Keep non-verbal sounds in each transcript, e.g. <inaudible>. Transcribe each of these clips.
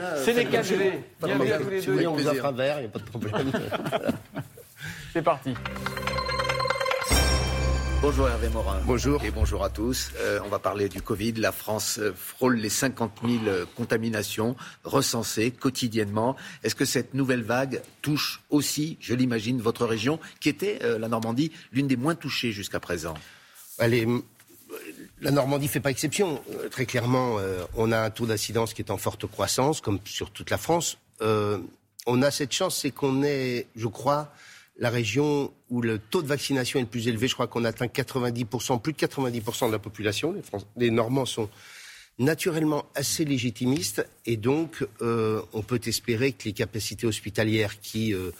Hein, C'est les 4G. Bienvenue à tous les deux. on vous offre un verre, il n'y a pas de problème. <laughs> C'est parti. Bonjour Hervé Morin. Bonjour. Et bonjour à tous. Euh, on va parler du Covid. La France euh, frôle les 50 000 euh, contaminations recensées quotidiennement. Est-ce que cette nouvelle vague touche aussi, je l'imagine, votre région, qui était, la Normandie, l'une des moins touchées jusqu'à présent? Allez, la Normandie ne fait pas exception. très clairement, on a un taux d'incidence qui est en forte croissance, comme sur toute la France. on a cette chance, c'est qu'on est, je crois, la région où le taux de vaccination est le plus élevé. Je crois qu'on atteint 90%, plus de 90% de la population. Les, Normands sont naturellement assez légitimistes et donc euh, on peut espérer que les capacités hospitalières qui euh,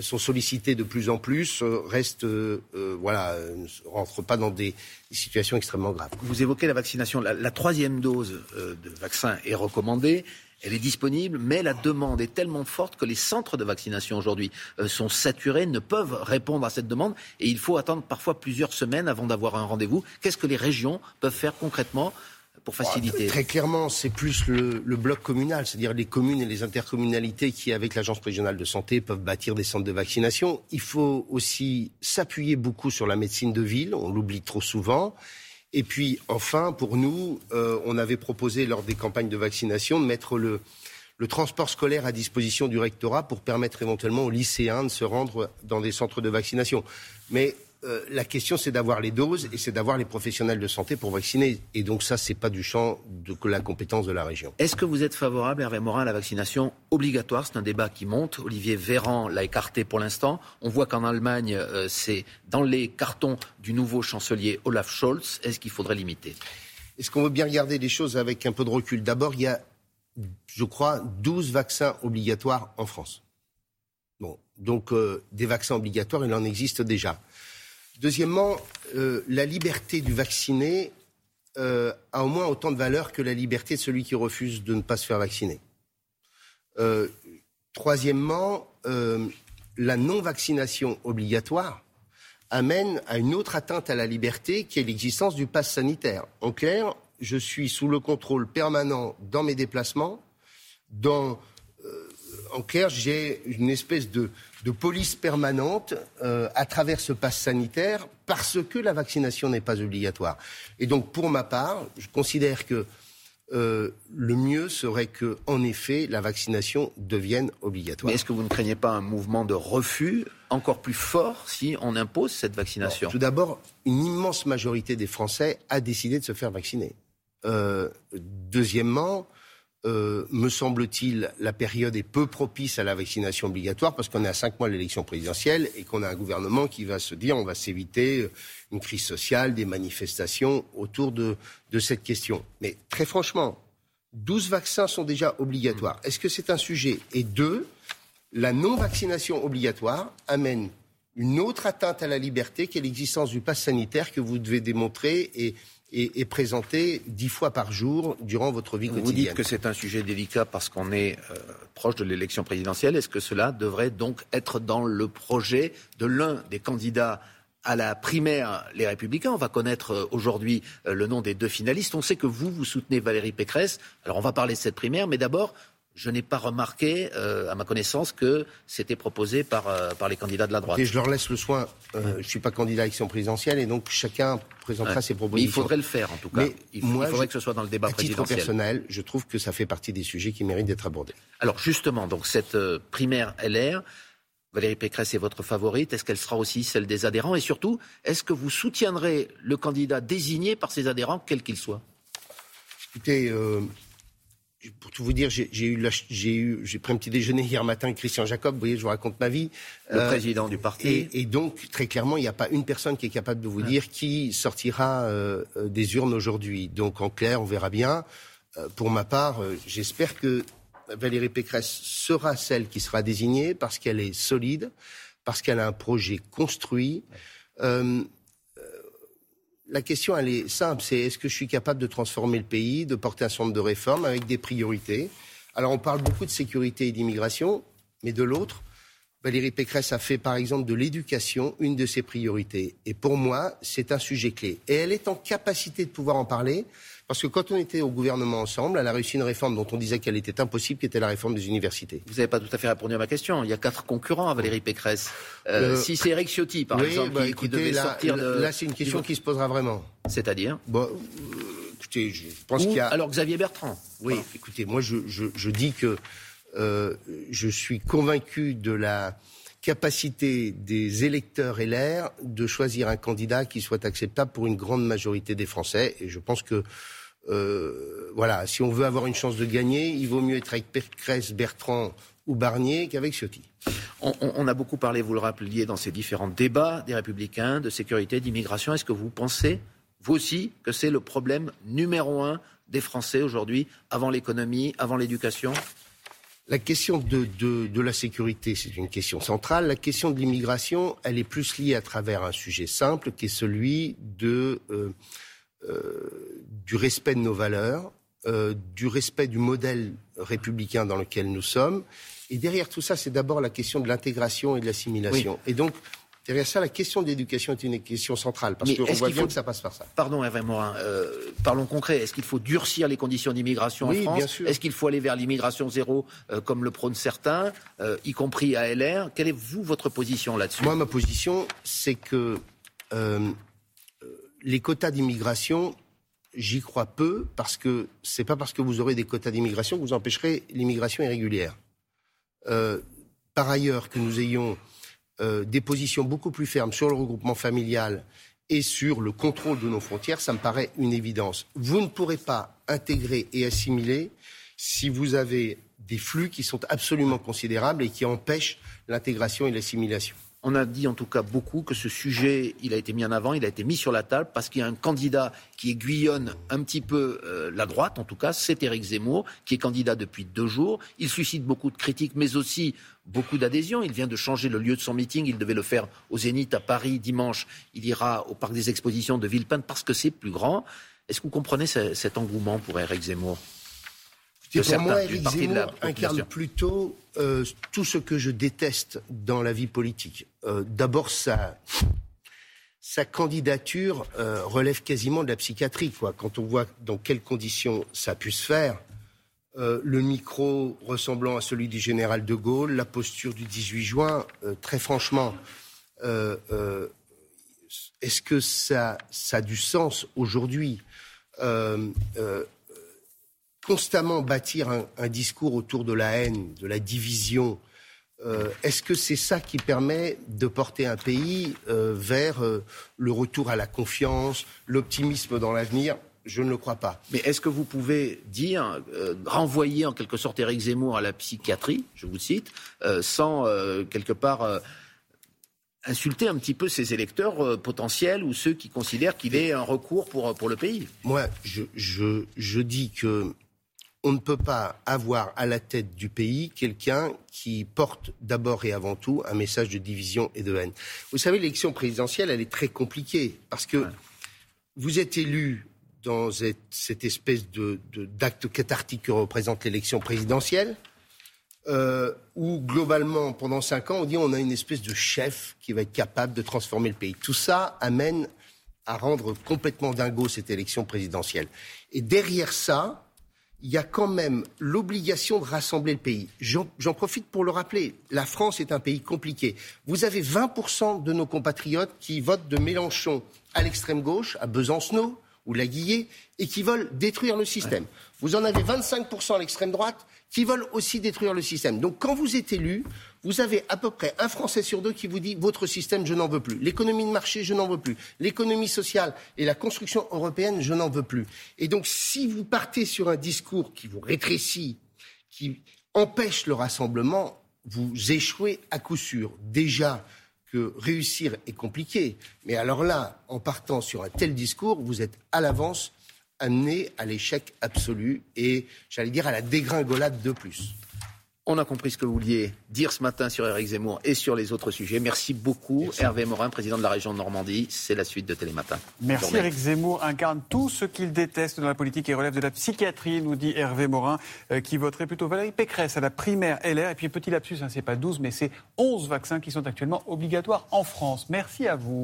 sont sollicitées de plus en plus euh, restent, voilà, ne rentrent pas dans des, situations extrêmement graves. Vous évoquez la vaccination. la troisième dose de vaccin est recommandée elle est disponible, mais la demande est tellement forte que les centres de vaccination aujourd'hui euh, sont saturés, ne peuvent répondre à cette demande, et il faut attendre parfois plusieurs semaines avant d'avoir un rendez-vous. Qu'est-ce que les régions peuvent faire concrètement pour faciliter Très clairement, c'est plus le, bloc communal, c'est-à-dire les communes et les intercommunalités qui, avec l'agence régionale de santé, peuvent bâtir des centres de vaccination. Il faut aussi s'appuyer beaucoup sur la médecine de ville, on l'oublie trop souvent. Et puis, enfin, pour nous, euh, on avait proposé lors des campagnes de vaccination de mettre le, transport scolaire à disposition du rectorat pour permettre éventuellement aux lycéens de se rendre dans des centres de vaccination. Mais euh, la question, c'est d'avoir les doses et c'est d'avoir les professionnels de santé pour vacciner. Et donc ça, c'est pas du champ de la compétence de la région. Est-ce que vous êtes favorable, Hervé Morin, à la vaccination obligatoire? C'est un débat qui monte. Olivier Véran l'a écarté pour l'instant. On voit qu'en Allemagne, euh, c'est dans les cartons du nouveau chancelier Olaf Scholz. Est-ce qu'il faudrait limiter? Est-ce qu'on veut bien regarder les choses avec un peu de recul? D'abord, il y a, je crois, 12 vaccins obligatoires en France. Bon, donc euh, des vaccins obligatoires, il en existe déjà. Deuxièmement, euh, la liberté du vacciné euh, a au moins autant de valeur que la liberté de celui qui refuse de ne pas se faire vacciner. Euh, troisièmement, la non-vaccination obligatoire amène à une autre atteinte à la liberté qui est l'existence du pass sanitaire. En clair, je suis sous le contrôle permanent dans mes déplacements, dans en clair, j'ai une espèce de, police permanente euh, à travers ce pass sanitaire parce que la vaccination n'est pas obligatoire. Et donc, pour ma part, je considère que euh, le mieux serait que, en effet, la vaccination devienne obligatoire. Mais est-ce que vous ne craignez pas un mouvement de refus encore plus fort si on impose cette vaccination? Tout d'abord, une immense majorité des Français a décidé de se faire vacciner. Euh, deuxièmement, euh, me semble-t-il, la période est peu propice à la vaccination obligatoire parce qu'on est à cinq mois de l'élection présidentielle et qu'on a un gouvernement qui va se dire on va s'éviter euh, une crise sociale, des manifestations autour de, cette question. Mais très franchement, 12 vaccins sont déjà obligatoires. Est-ce que c'est un sujet? Et deux, la non-vaccination obligatoire amène une autre atteinte à la liberté qu'est l'existence du pass sanitaire que vous devez démontrer et est, présenté dix fois par jour durant votre vie quotidienne. Vous dites que c'est un sujet délicat parce qu'on est euh, proche de l'élection présidentielle. Est-ce que cela devrait donc être dans le projet de l'un des candidats à la primaire Les Républicains? On va connaître euh, aujourd'hui euh, le nom des deux finalistes. On sait que vous, vous soutenez Valérie Pécresse. Alors on va parler de cette primaire, mais d'abord, je n'ai pas remarqué, euh, à ma connaissance, que c'était proposé par, euh, par les candidats de la droite. Et je leur laisse le soin. Euh, je ne suis pas candidat à l'élection présidentielle et donc chacun présentera ses propositions. Mais il faudrait le faire, en tout cas. il, faudrait que ce soit dans le débat à présidentiel. titre personnel, je trouve que ça fait partie des sujets qui méritent d'être abordés. Alors justement, donc cette primaire LR, Valérie Pécresse est votre favorite. Est-ce qu'elle sera aussi celle des adhérents? Et surtout, est-ce que vous soutiendrez le candidat désigné par ses adhérents, quel qu'il soit? Écoutez, pour tout vous dire, j'ai eu, j'ai eu, j'ai pris un petit déjeuner hier matin avec Christian Jacob. Vous voyez, je vous raconte ma vie. Le euh, président du parti. Et, donc, très clairement, il n'y a pas une personne qui est capable de vous dire qui sortira euh, euh, des urnes aujourd'hui. Donc, en clair, on verra bien. pour ma part, j'espère que Valérie Pécresse sera celle qui sera désignée parce qu'elle est solide, parce qu'elle a un projet construit la question, elle est simple. C'est est-ce que je suis capable de transformer le pays, de porter un certain de réformes avec des priorités? Alors, on parle beaucoup de sécurité et d'immigration, mais de l'autre, Valérie Pécresse a fait par exemple de l'éducation une de ses priorités. Et pour moi, c'est un sujet clé. Et elle est en capacité de pouvoir en parler. Parce que quand on était au gouvernement ensemble, elle a réussi une réforme dont on disait qu'elle était impossible, qui était la réforme des universités. Vous n'avez pas tout à fait répondu à ma question. Il y a quatre concurrents à Valérie Pécresse. Euh, si c'est Eric Ciotti, par exemple, bah, qui, devait là, sortir de... Là, c'est une question qui se posera vraiment. C'est-à-dire bon, euh, Écoutez, je pense qu'il y a... Alors Xavier Bertrand. Oui, écoutez, moi je, je, je dis que euh, je suis convaincu de la capacité des électeurs LR de choisir un candidat qui soit acceptable pour une grande majorité des Français. Et je pense que, euh, voilà, si on veut avoir une chance de gagner, il vaut mieux être avec Pécresse, Bertrand ou Barnier qu'avec Ciotti. On, on, a beaucoup parlé, vous le rappeliez, dans ces différents débats des Républicains, de sécurité, d'immigration. Est-ce que vous pensez, vous aussi, que c'est le problème numéro un des Français aujourd'hui, avant l'économie, avant l'éducation? La question de, de, la sécurité, c'est une question centrale. La question de l'immigration, elle est plus liée à travers un sujet simple, qui est celui de, euh, euh, du respect de nos valeurs, euh, du respect du modèle républicain dans lequel nous sommes. Et derrière tout ça, c'est d'abord la question de l'intégration et de l'assimilation. Et donc, Derrière ça, la question de l'éducation est une question centrale, parce qu'on voit bien que ça passe par ça. Pardon, Hervé Morin, euh, parlons concret. Est-ce qu'il faut durcir les conditions d'immigration en France Est-ce qu'il faut aller vers l'immigration zéro, euh, comme le prônent certains, euh, y compris à LR Quelle est, vous, votre position là-dessus? Moi, ma position, c'est que les quotas d'immigration, j'y crois peu, parce que c'est pas parce que vous aurez des quotas d'immigration que vous empêcherez l'immigration irrégulière. par ailleurs, que nous ayons euh, des positions beaucoup plus fermes sur le regroupement familial et sur le contrôle de nos frontières, ça me paraît une évidence. Vous ne pourrez pas intégrer et assimiler si vous avez des flux qui sont absolument considérables et qui empêchent l'intégration et l'assimilation. On a dit en tout cas beaucoup que ce sujet, a été mis en avant, il a été mis sur la table parce qu'il y a un candidat qui aiguillonne un petit peu euh, la droite, en tout cas, c'est Éric Zemmour, qui est candidat depuis deux jours. Il suscite beaucoup de critiques, mais aussi beaucoup d'adhésions. Il vient de changer le lieu de son meeting. Il devait le faire au Zénith à Paris dimanche. Il ira au parc des expositions de Villepinte parce que c'est plus grand. Est-ce que vous comprenez cet engouement pour Éric Zemmour? Pour moi, Éric Zemmour incarne plutôt euh, tout ce que je déteste dans la vie politique. Euh, d'abord, sa, sa candidature euh, relève quasiment de la psychiatrie. Quoi. Quand on voit dans quelles conditions ça pu se faire, le micro ressemblant à celui du général de Gaulle, la posture du 18 juin, très franchement, est-ce que ça, ça, a du sens aujourd'hui? Constamment bâtir un, discours autour de la haine, de la division, euh, est-ce que c'est ça qui permet de porter un pays euh, vers euh, le retour à la confiance, l'optimisme dans l'avenir? Je ne le crois pas. Mais est-ce que vous pouvez dire, renvoyer en quelque sorte Éric Zemmour à la psychiatrie, je vous cite, sans quelque part insulter un petit peu ses électeurs potentiels ou ceux qui considèrent qu'il est un recours pour, pour le pays? Moi, je, je, je dis que on ne peut pas avoir à la tête du pays quelqu'un qui porte d'abord et avant tout un message de division et de haine. Vous savez, l'élection présidentielle, elle est très compliquée parce que vous êtes élu dans cette espèce de, d'acte cathartique que représente l'élection présidentielle, euh, où globalement, pendant cinq ans, on dit on a une espèce de chef qui va être capable de transformer le pays. Tout ça amène à rendre complètement dingo cette élection présidentielle. Et derrière ça, il y a quand même l'obligation de rassembler le pays. J'en profite pour le rappeler. La France est un pays compliqué. Vous avez 20% de nos compatriotes qui votent de Mélenchon à l'extrême gauche, à Besancenot ou la Guillet, et qui veulent détruire le système. Vous en avez 25% à l'extrême droite qui veulent aussi détruire le système. Donc quand vous êtes élu, vous avez à peu près un Français sur deux qui vous dit votre système, je n'en veux plus. L'économie de marché, je n'en veux plus. L'économie sociale et la construction européenne, je n'en veux plus. Et donc, si vous partez sur un discours qui vous rétrécit, qui empêche le rassemblement, vous échouez à coup sûr. Déjà que réussir est compliqué. Mais alors là, en partant sur un tel discours, vous êtes à l'avance amené à l'échec absolu et, j'allais dire, à la dégringolade de plus. On a compris ce que vous vouliez dire ce matin sur Eric Zemmour et sur les autres sujets. Merci beaucoup, Hervé Morin, président de la région de Normandie. C'est la suite de Télématin. Merci. Eric Zemmour incarne tout ce qu'il déteste dans la politique et relève de la psychiatrie, nous dit Hervé Morin, euh, qui voterait plutôt Valérie Pécresse à la primaire LR. Et puis, petit lapsus, hein, c'est pas 12, mais c'est 11 vaccins qui sont actuellement obligatoires en France. Merci à vous.